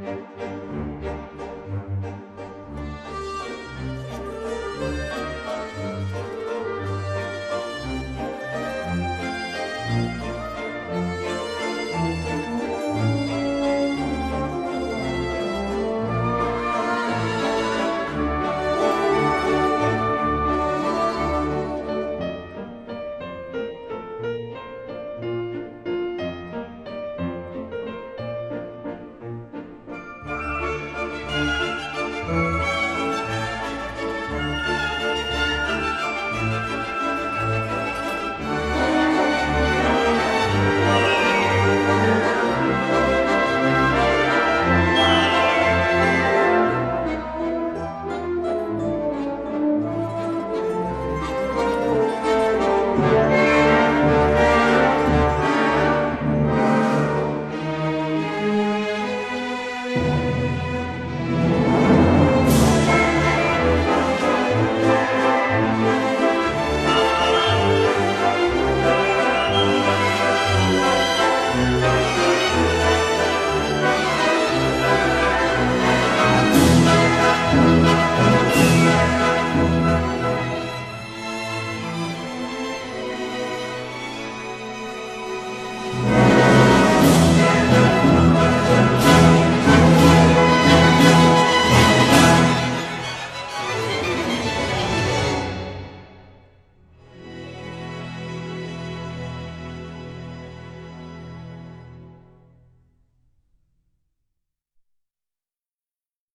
Música